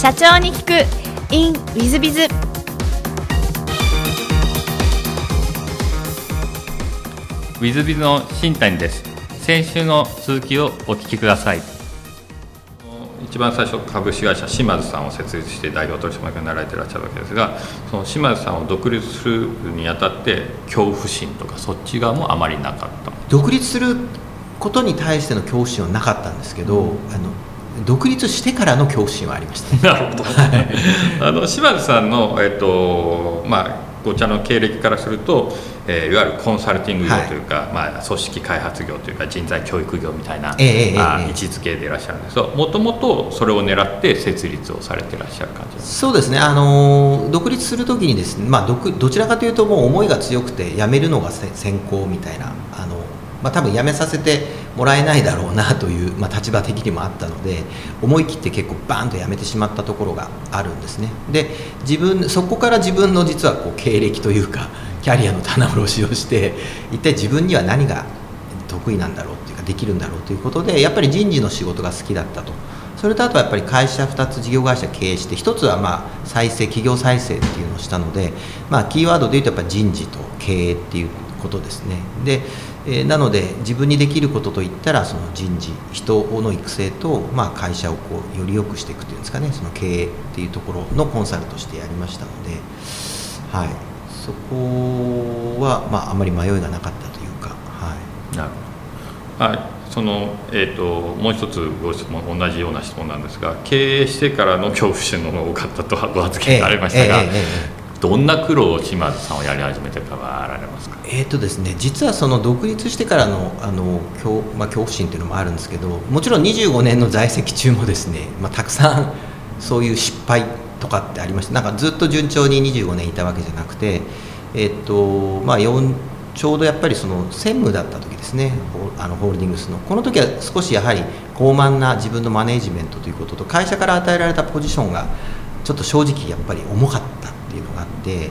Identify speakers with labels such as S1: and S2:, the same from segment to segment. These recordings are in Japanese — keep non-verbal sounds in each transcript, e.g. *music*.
S1: 社長に聞く。In ウィズビズ
S2: ウィズビズの新谷です。先週の続きをお聞きください。一番最初株式会社島津さんを設立して代表取締役になられていらっしゃるわけですがその島津さんを独立するにあたって恐怖心とかそっち側もあまりなかった。
S3: 独立することに対しての恐怖心はなかったんですけど、うん、あの独立してからの恐怖心はありました。
S2: なるほど。あの島津さんのえっとまあご茶の経歴からすると、えー、いわゆるコンサルティング業というか、はい、まあ、組織開発業というか人材教育業みたいな、えー、あ位置づけでいらっしゃるんですけどもともとそれを狙って設立をされていらっしゃる感じ
S3: そうですね。あの独立する時にですね、まあ、どどちらかというともう思いが強くて辞めるのが先行みたいなまあ、多分辞めさせてもらえないだろうなという、まあ、立場的にもあったので思い切って結構バーンと辞めてしまったところがあるんですね。で自分そこから自分の実はこう経歴というか *laughs* キャリアの棚卸しをして一体自分には何が得意なんだろうっていうかできるんだろうということでやっぱり人事の仕事が好きだったと。それとあとはやっぱり会社2つ事業会社経営して1つはまあ再生企業再生っていうのをしたので、まあ、キーワードでいうとやっぱ人事と経営っていうことですね。でえー、なので自分にできることといったらその人事人の育成と、まあ、会社をこうより良くしていくというんですかねその経営っていうところのコンサルとしてやりましたので、はい、そこは、まあ、あまり迷いがなかったというか。はい、なる
S2: ほど、はい。そのえーと、もう一つご質問同じような質問なんですが経営してからの恐怖心の方が多かったとご発言がありましたが、えーえーえーどんな苦労を島津さんをやり始めてからられますか？
S3: えーとですね、実はその独立してからのあの恐,、まあ、恐怖心というのもあるんですけどもちろん25年の在籍中もですね、まあ、たくさんそういう失敗とかってありましたなんかずっと順調に25年いたわけじゃなくて、えーとまあ、ちょうどやっぱりその専務だった時ですねあのホールディングスの。この時は少しやはり傲慢な自分のマネジメントということと会社から与えられたポジションがちょっと正直やっぱり重かった。っていうのがあって、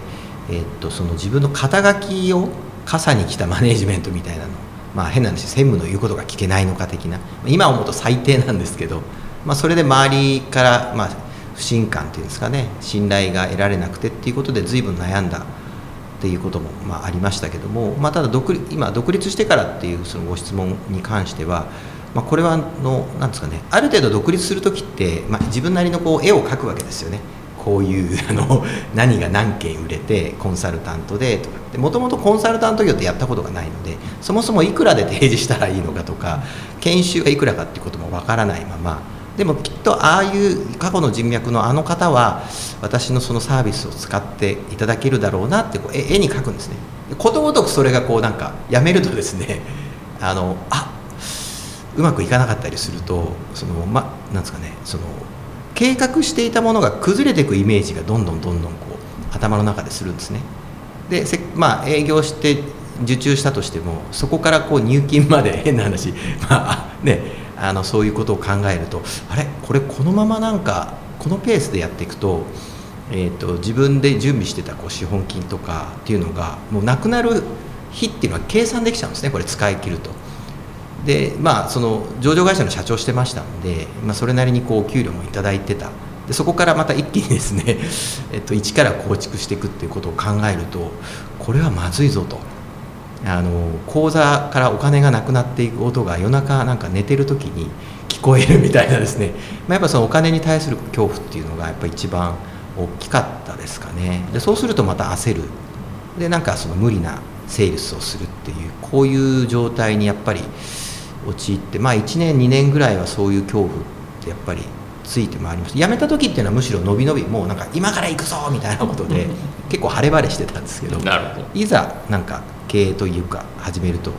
S3: え、っとその自分の肩書きを傘に来たマネジメントみたいなのまあ変な話専務の言うことが聞けないのか的な今思うと最低なんですけど、まあ、それで周りからまあ不信感っていうんですかね信頼が得られなくてっていうことで随分悩んだっていうこともまあありましたけども、まあ、ただ独立今独立してからっていうそのご質問に関しては、まあ、これはのなんですかねある程度独立する時って、まあ、自分なりのこう絵を描くわけですよね。こういうあの *laughs* 何が何件売れてコンサルタントでとか。もともとコンサルタント業ってやったことがないのでそもそもいくらで提示したらいいのかとか研修がいくらかっていうこともわからないまま。でもきっとああいう過去の人脈のあの方は私のそのサービスを使っていただけるだろうなってこう絵に描くんですね。ことごとくそれがこうなんかやめるとですね *laughs* あのあうまくいかなかったりするとそのまなんですかねその計画していたものが崩れていくイメージがどんどんどんどんこう頭の中でするんですね。でまあ営業して受注したとしてもそこからこう入金まで *laughs* 変な話、まあね、あのそういうことを考えるとあれ？これこのままなんかこのペースでやっていくと,、えーと、自分で準備してたこう資本金とかっていうのがもうなくなる日っていうのは計算できちゃうんですねこれ使い切ると。でまあその上場会社の社長してましたので、まあ、それなりにこう給料も頂いてた。でそこからまた一気にですね、*laughs* えっと、一から構築していくっていうことを考えるとこれはまずいぞと。あの口座からお金がなくなっていく音が夜中なんか寝てる時に聞こえるみたいなですね、まあ、やっぱそのお金に対する恐怖っていうのがやっぱ一番大きかったですかね。でそうするとまた焦る。でなんかその無理なセールスをするっていうこういう状態にやっぱり陥ってまあ1年2年ぐらいはそういう恐怖ってやっぱりついてまいりました。辞めた時っていうのはむしろ伸び伸びもうなんか今から行くぞみたいなことで結構晴れ晴れしてたんですけど。いざなんか経営というか始めると、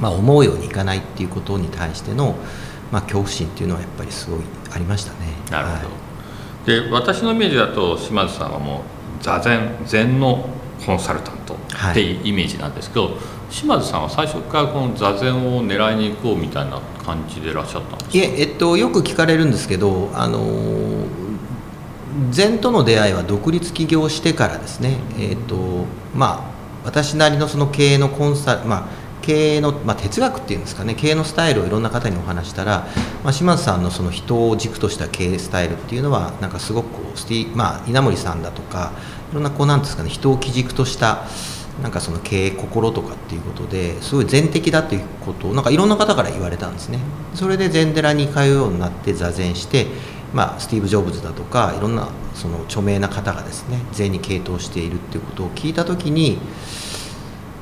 S3: まあ、思うようにいかないっていうことに対しての、まあ、恐怖心っていうのはやっぱりすごいありましたね。
S2: なるほど、はい、で私のイメージだと島津さんはもう座禅禅のコンサルタントってい。うイメージなんですけど、はい島津さんは最初からこの座禅を狙いに行こうみたいな感じでいらっしゃったんですか？い
S3: え、えっと、よく聞かれるんですけどあの禅との出会いは独立起業してからですね、えっとまあ、私なりのその経営のコンサル、まあ、経営の、まあ、哲学っていうんですかね。経営のスタイルをいろんな方にお話したら、まあ、島津さんのその人を軸とした経営スタイルっていうのはなんかすごくこうスティ、まあ、稲森さんだとかいろんなこうなんですかね人を基軸としたなんかその経営心とかっていうことですごい全的だということをなんかいろんな方から言われたんですね。それで禅寺に通うようになって座禅してまあ、スティーブ・ジョブズだとかいろんなその著名な方がですね全に傾倒しているっていうことを聞いた時に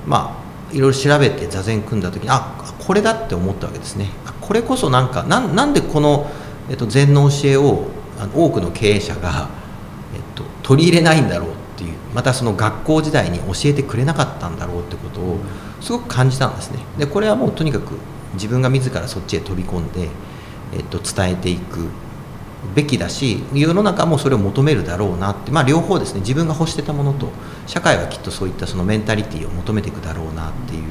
S3: まあいろいろ調べて座禅組んだ時にあこれだって思ったわけですね。これこそなんかなんでこの、えっと、禅の教えを多くの経営者が、えっと、取り入れないんだろうまたその学校時代に教えてくれなかったんだろうってことをすごく感じたんですね。でこれはもうとにかく自分が自らそっちへ飛び込んで、えっと、伝えていくべきだし世の中もそれを求めるだろうなって、まあ、両方ですね。自分が欲してたものと社会はきっとそういったそのメンタリティーを求めていくだろうなっていう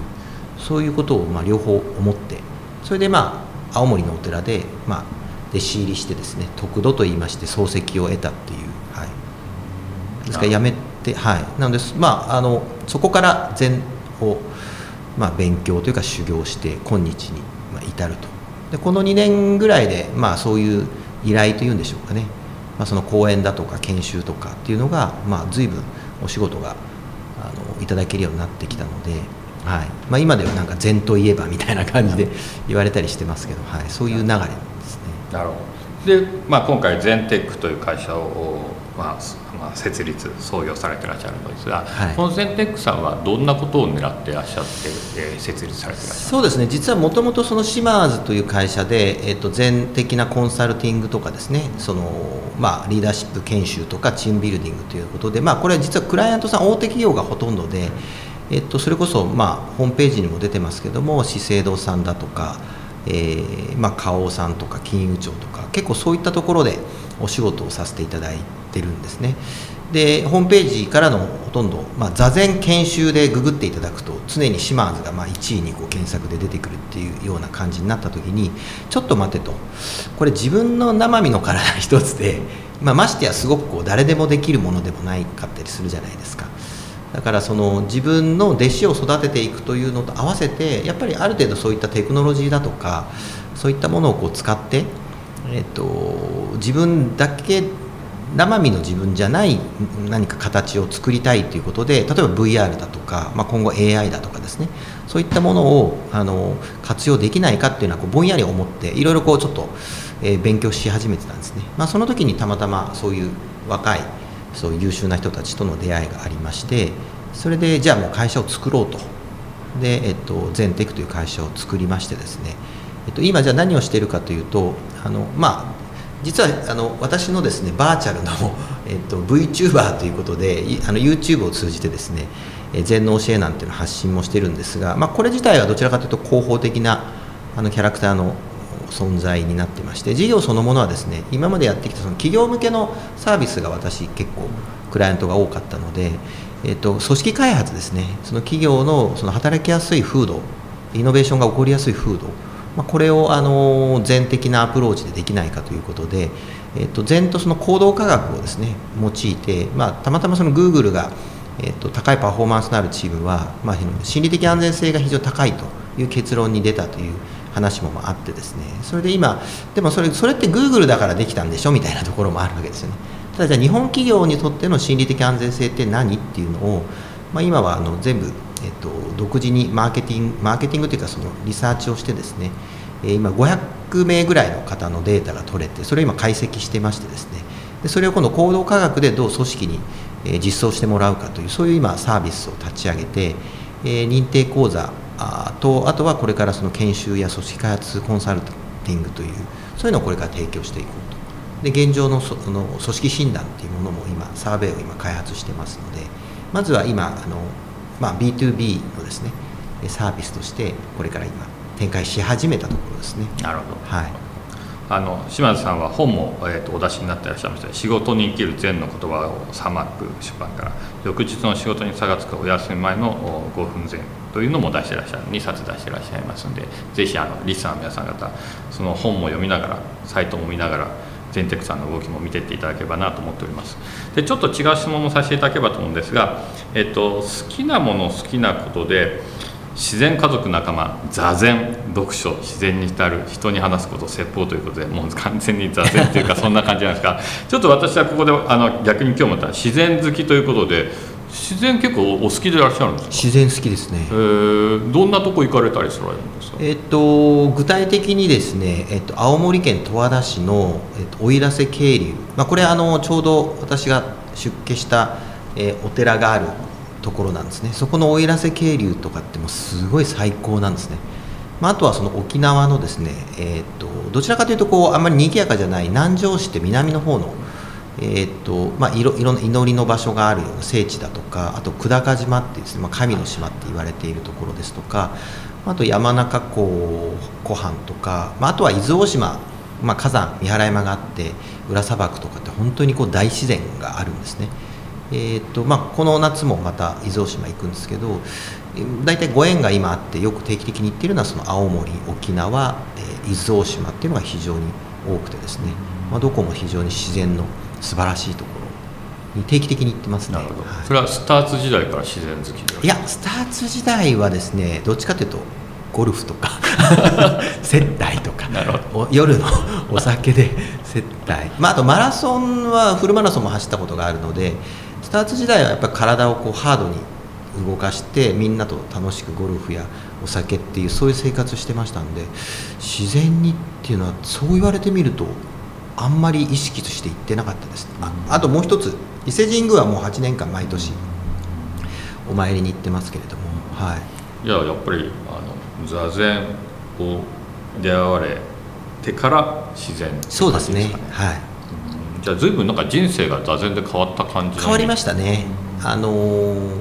S3: そういうことをまあ両方思ってそれでまあ青森のお寺でまあ弟子入りしてですね得度といいまして漱石を得たっていう、はい、ですからやめてはい。なのでまああのそこから禅をまあ勉強というか修行して今日に至ると。でこの2年ぐらいでまあそういう依頼というんでしょうかね、まあ、その講演だとか研修とかっていうのが、まあ、随分お仕事があのいただけるようになってきたので、はい。まあ、今ではなんか禅といえばみたいな感じで言われたりしてますけど、はい、そういう流れですね。
S2: なるほど。で、まあ、今回ゼンテックという会社を、まあ、まあ、設立創業されてらっしゃるのですが、はい、このゼンテックさんはどんなことを狙ってらっしゃって、えー、設立されてらっしゃる
S3: そうですね。実はもともとそのシマーズという会社で、えーと、全的なコンサルティングとかですねその、まあ、リーダーシップ研修とかチームビルディングということで、まあ、これは実はクライアントさん大手企業がほとんどで、えーと、それこそ、まあ、ホームページにも出てますけども資生堂さんだとか、えーまあ、花王さんとか金融庁とか結構そういったところでお仕事をさせていただいてってるんですね。でホームページからのほとんど、まあ、座禅研修でググっていただくと常にシマーズがまあ1位にこう検索で出てくるっていうような感じになった時にちょっと待てと。これ自分の生身の体一つで、まあ、ましてやすごくこう誰でもできるものでもないかったりするじゃないですか。だからその自分の弟子を育てていくというのと合わせてやっぱりある程度そういったテクノロジーだとかそういったものをこう使って、えっと、自分だけ生身の自分じゃない何か形を作りたいということで例えば VR だとか、まあ、今後 AI だとかですね。そういったものをあの活用できないかっていうのはこうぼんやり思っていろいろこうちょっと、えー、勉強し始めてたんですね、まあ、その時にたまたまそういう若いそういう優秀な人たちとの出会いがありましてそれでじゃあもう会社を作ろうと。で、えっと、ゼンテクという会社を作りましてですね、えっと、今じゃあ何をしているかというとあのまあ実はあの私のですねバーチャルの、えっと、VTuber ということであの YouTube を通じてですね全能教えなんていうのを発信もしてるんですが、まあ、これ自体はどちらかというと広報的なあのキャラクターの存在になってまして事業そのものはですね今までやってきたその企業向けのサービスが私結構クライアントが多かったので、えっと、組織開発ですねその企業のその働きやすい風土イノベーションが起こりやすい風土まあ、これをあの全的なアプローチでできないかということで、えっと、全とその行動科学をですね用いて、まあ、たまたまそのグーグルが、えっと、高いパフォーマンスのあるチームは、まあ、心理的安全性が非常に高いという結論に出たという話もあってですねそれで今でもそれそれってグーグルだからできたんでしょみたいなところもあるわけですよね。ただじゃあ日本企業にとっての心理的安全性って何っていうのを、まあ、今はあの全部えっと、独自にマーケティングマーケティングというかそのリサーチをしてですね、え今500名ぐらいの方のデータが取れてそれを今解析してましてですねでそれを今度行動科学でどう組織にえ実装してもらうかというそういう今サービスを立ち上げて、え認定講座とあとはこれからその研修や組織開発コンサルティングというそういうのをこれから提供していこうと。で現状のその組織診断っていうものも今サーベイを今開発してますのでまずは今あのまあ、B2B のですねサービスとしてこれから今展開し始めたところですね。
S2: なるほど、はい。あの島津さんは本も、えーと、お出しになっていらっしゃいました。仕事に生きる禅の言葉をサマック出版から翌日の仕事に差がつくお休み前の5分前というのも出していらっしゃる2冊出していらっしゃいますのでぜひあのリスナーの皆さん方その本も読みながらサイトも見ながら全テクさんの動きも見てっていただければなと思っております。でちょっと違う質問もさせていただければと思うんですが、えっと、好きなもの好きなことで自然家族仲間座禅読書自然に浸る人に話すこと説法ということでもう完全に座禅っていうかそんな感じなんですがちょっと私はここであの逆に今日また自然好きということで自然結構お好きでいらっしゃるんですか？
S3: 自然好きですね。
S2: えー、どんなとこ行かれたりされるんですか？
S3: えっと、具体的にですね、えっと、青森県十和田市の、えっと、奥入瀬渓流、まあ、これあのちょうど私が出家した、えー、お寺があるところなんですね。そこの奥入瀬渓流とかってもうすごい最高なんですね、まあ、あとはその沖縄のですね、えー、っとどちらかというとこうあんまり賑やかじゃない南城市って南の方の、えー、とまあ、いろいろ祈りの場所があるような聖地だとかあと久高島っていうですね、まあ、神の島って言われているところですとかあと山中湖湖畔とか、まあ、あとは伊豆大島、まあ、火山三原山があって裏砂漠とかって本当にこう大自然があるんですね。えーとまあ、この夏もまた伊豆大島行くんですけど大体ご縁が今あってよく定期的に行ってるのはその青森沖縄、えー、伊豆大島っていうのが非常に多くてですね、まあ、どこも非常に自然の素晴らしいところに定期的に行ってますね、
S2: はい、それはスターツ時代から自然好き
S3: でいやスターツ時代はですねどっちかというとゴルフとか *laughs* 接待とか夜の *laughs* お酒で *laughs* 接待、まあ、あとマラソンはフルマラソンも走ったことがあるのでスタート時代はやっぱり体をこうハードに動かしてみんなと楽しくゴルフやお酒っていうそういう生活してましたんで自然にっていうのはそう言われてみるとあんまり意識として行ってなかったです、ああともう一つ伊勢神宮はもう8年間毎年お参りに行ってますけれどもはい。
S2: いややっぱりあの座禅を出会われてから自然、ね、
S3: そうですね。はい。
S2: じゃあ随分なんか人生が座禅で変わった感じ
S3: 変わりましたね、あのー、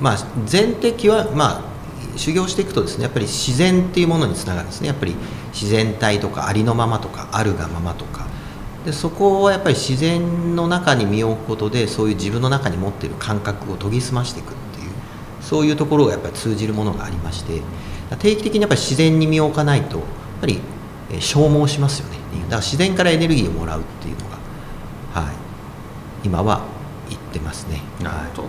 S3: まあ禅的はまあ修行していくとですねやっぱり自然っていうものにつながるんですね。やっぱり自然体とかありのままとかあるがままとかでそこはやっぱり自然の中に身を置くことでそういう自分の中に持っている感覚を研ぎ澄ましていくっていうそういうところがやっぱり通じるものがありまして定期的にやっぱり自然に身を置かないとやっぱり消耗しますよねだから自然からエネルギーをもらうっていうのがはい、今は行ってますね。
S2: なるほど、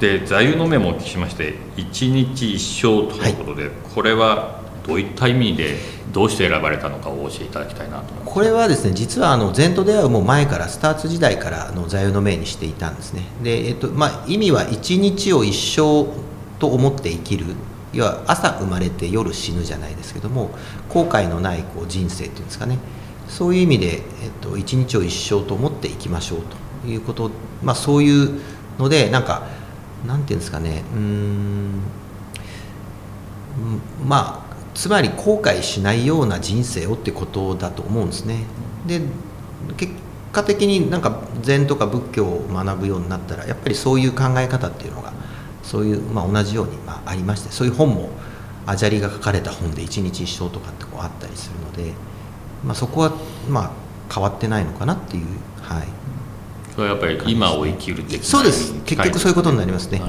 S2: で座右の銘もお聞きしまして一日一生ということで、はい、これはどういった意味でどうして選ばれたのかをお教えいただきたいなと
S3: これはですね実はあの禅と出会うも前からスターツ時代からの座右の銘にしていたんですね。で、えっとまあ、意味は一日を一生と思って生きる。要は朝生まれて夜死ぬじゃないですけども後悔のないこう人生っていうんですかね。そういう意味で、えっと、一日を一生と思っていきましょうということ、まあ、そういうのでなんかなんていうんですかね。うん。まあつまり後悔しないような人生をってことだと思うんですね。で結果的になんか禅とか仏教を学ぶようになったらやっぱりそういう考え方っていうのがそういう、まあ、同じように、まあ、ありましてそういう本もアジャリが書かれた本で一日一生とかってこうあったりするので。まあ、そこはまあ変わってないのかなっていう、はい、
S2: それはやっぱり今を生きるって
S3: そうです結局そういうことになりますね、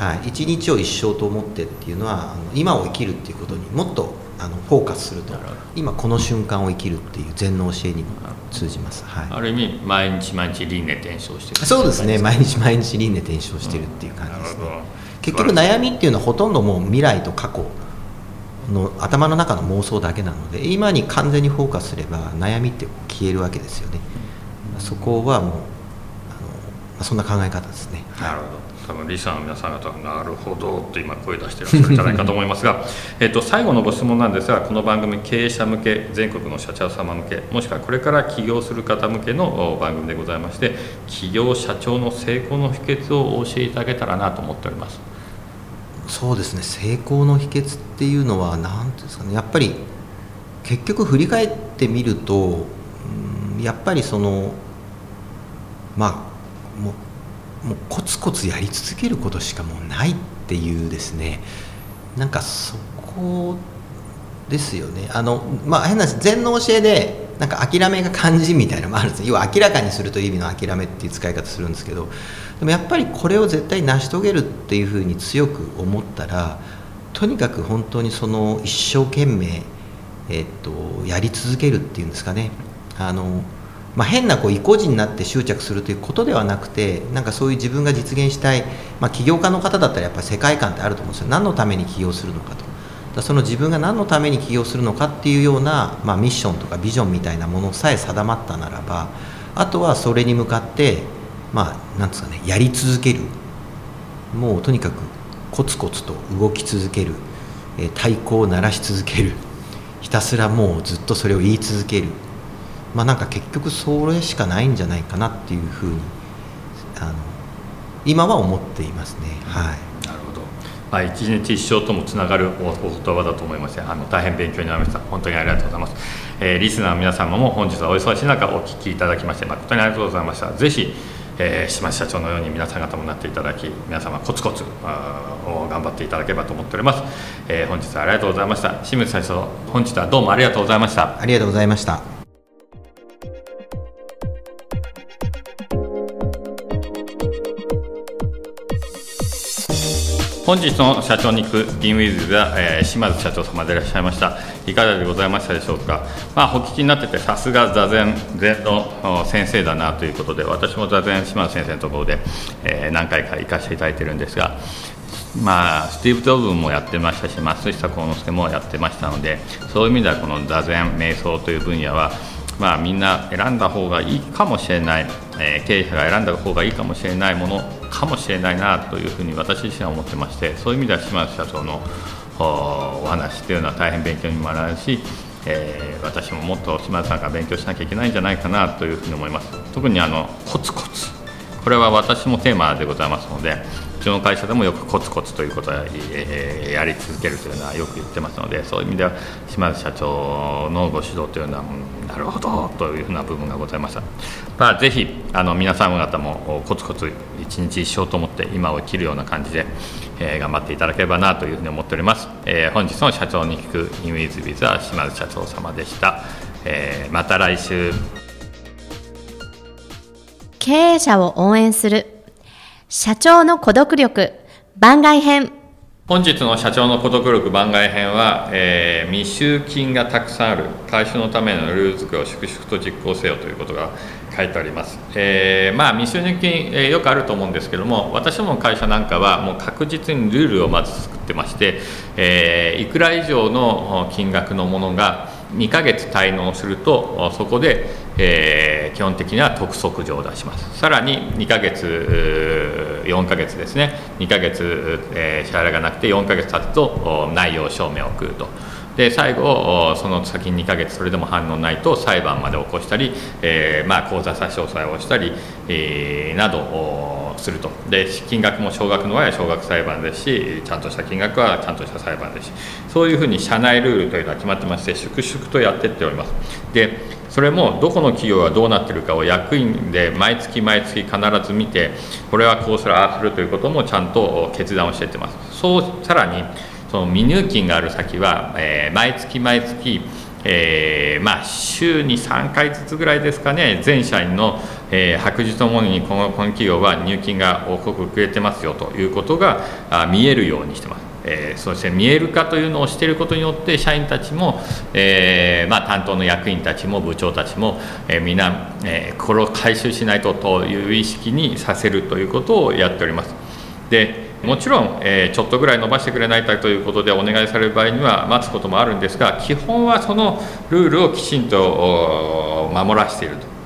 S3: はい、一日を一生と思ってっていうのはあの今を生きるっていうことにもっとあのフォーカスすると。今この瞬間を生きるっていう禅の教えにも通じます、はい、
S2: ある意味毎日毎日輪廻転生してる。
S3: そうですね。毎日毎日輪廻転生してるっていう感じですね、結局悩みっていうのはほとんどもう未来と過去の頭の中の妄想だけなので今に完全にフォーカスすれば悩みって消えるわけですよね。そこはもうあのそんな考え方ですね。
S2: なるほど多分リスナーの皆さん方はなるほどと今声出してらっしゃるんじゃないかと思いますが *laughs* えっと最後のご質問なんですがこの番組経営者向け全国の社長様向けもしくはこれから起業する方向けの番組でございまして起業社長の成功の秘訣をお教えいただけたらなと思っております。
S3: そうですね。成功の秘訣っていうのは何ていうんですかね。やっぱり結局振り返ってみると、うん、やっぱりそのまあもうもうコツコツやり続けることしかもうないっていうですね。なんかそこですよね。あのまあ変な禅の教えでなんか諦めが肝心みたいなのもあるんです要は明らかにするという意味の諦めっていう使い方するんですけど。でもやっぱりこれを絶対成し遂げるっていうふうに強く思ったらとにかく本当にその一生懸命、えっと、やり続けるっていうんですかね。あのまあ、変なこう意固地になって執着するということではなくてなんかそういう自分が実現したい、まあ、起業家の方だったらやっぱり世界観ってあると思うんですよ。何のために起業するのかと。だその自分が何のために起業するのかっていうような、まあ、ミッションとかビジョンみたいなものさえ定まったならばあとはそれに向かってまあなんですかねやり続ける。もうとにかくコツコツと動き続ける、えー、太鼓を鳴らし続ける。ひたすらもうずっとそれを言い続ける。まあなんか結局それしかないんじゃないかなっていうふうにあの今は思っていますね。はい。
S2: まあ、一日一生ともつながるお言葉だと思いましてあの大変勉強になりました。本当にありがとうございます、えー、リスナーの皆様も本日はお忙しい中お聞きいただきまして誠にありがとうございました。ぜひえー、島社長のように皆さん方もなっていただき皆様コツコツ頑張っていただければと思っております、えー、本日はありがとうございました。清水社長本日はどうもありがとうございました。
S3: ありがとうございました
S2: 本日の社長に行くギンウィズでは、えー、島津社長様でいらっしゃいました。いかがでございましたでしょうか、まあ、お聞きになっててさすが座禅禅の先生だなということで私も座禅島津先生のところで、えー、何回か行かせていただいてるんですがまあ、スティーブ・ジョブもやってましたし松下幸之助もやってましたのでそういう意味ではこの座禅瞑想という分野はまあ、みんな選んだ方がいいかもしれない、えー、経営者が選んだ方がいいかもしれないものかもしれないなというふうに私自身は思ってましてそういう意味では島津社長のお話というのは大変勉強にもなるし、えー、私ももっと島津さんが勉強しなきゃいけないんじゃないかなというふうに思います。特にあのコツコツ。これは私もテーマでございますのでうちの会社でもよくコツコツということをやり続けるというのはよく言ってますのでそういう意味では島津社長のご指導というのは、なるほどというふうな部分がございました、まあ、ぜひあの皆さん方もコツコツ一日一生と思って今を生きるような感じで、えー、頑張っていただければなというふうに思っております、えー、本日の社長に聞くインウィズビズは島津社長様でした、え、また来週。
S1: 経営者を応援する。社長の孤独力。番外編。
S2: 本日の社長の孤独力番外編は、えー、未収金がたくさんある。会社のためのルール作りを粛々と実行せよということが書いてあります、えー、まあ未収入金、えー、よくあると思うんですけども私もの会社なんかはもう確実にルールをまず作ってまして、えー、いくら以上の金額のものが2ヶ月滞納するとそこで、えー、基本的には督促状を出します。さらに2ヶ月4ヶ月ですね。2ヶ月、えー、支払いがなくて4ヶ月経つと内容証明を送ると。で最後その先2ヶ月それでも反応ないと裁判まで起こしたり、えー、まあ、口座差し押さえをしたり、えー、などすると。で金額も少額の場合は少額裁判ですしちゃんとした金額はちゃんとした裁判ですし。そういうふうに社内ルールというのは決まってまして粛々とやっていっております。でそれもどこの企業がどうなってるかを役員で毎月毎月必ず見てこれはこうするああするということもちゃんと決断をしていってますそうさらにその未入金がある先は、えー、毎月毎月、えー、まあ、週に3回ずつぐらいですかね全社員の、えー、白日のもにこのこの企業は入金が多く遅れてますよということがあ見えるようにしてます。えー、そして見える化というのをしていることによって社員たちも、えーまあ、担当の役員たちも部長たちも、えー、皆、えー、これを回収しないとという意識にさせるということをやっております。でもちろん、えー、ちょっとぐらい伸ばしてくれないかということでお願いされる場合には待つこともあるんですが基本はそのルールをきちんと守らせていると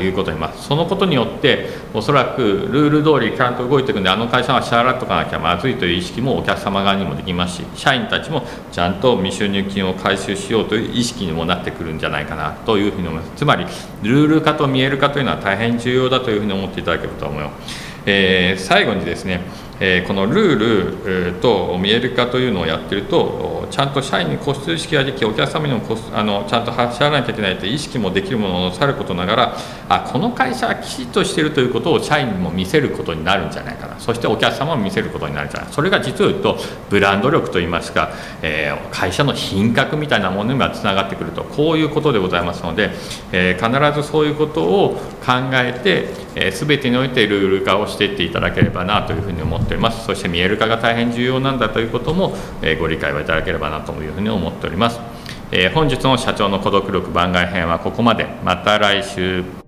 S2: いうことにますそのことによっておそらくルール通りちゃんと動いていくんであの会社は支払っとかなきゃまずいという意識もお客様側にもできますし社員たちもちゃんと未収入金を回収しようという意識にもなってくるんじゃないかなというふうに思います。つまりルール化と見える化というのは大変重要だというふうに思っていただけると思います、えー、最後にですねえこのルールと見える化というのをやってるとちゃんと社員に個室意識ができお客様にもあのちゃんと支払わなきゃいけないという意識もできるものをさることながらあこの会社はきちっとしてるということを社員にも見せることになるんじゃないかな。そしてお客様も見せることになるんじゃないそれが実を言うとブランド力といいますか、えー、会社の品格みたいなものにはつながってくると。こういうことでございますので、え、必ずそういうことを考えて、えー、全てにおいてルール化をしていっていただければなというふうに思っております。そして見える化が大変重要なんだということも、えご理解をいただければなというふうに思っております。え、本日の社長の孤独力番外編はここまで。また来週。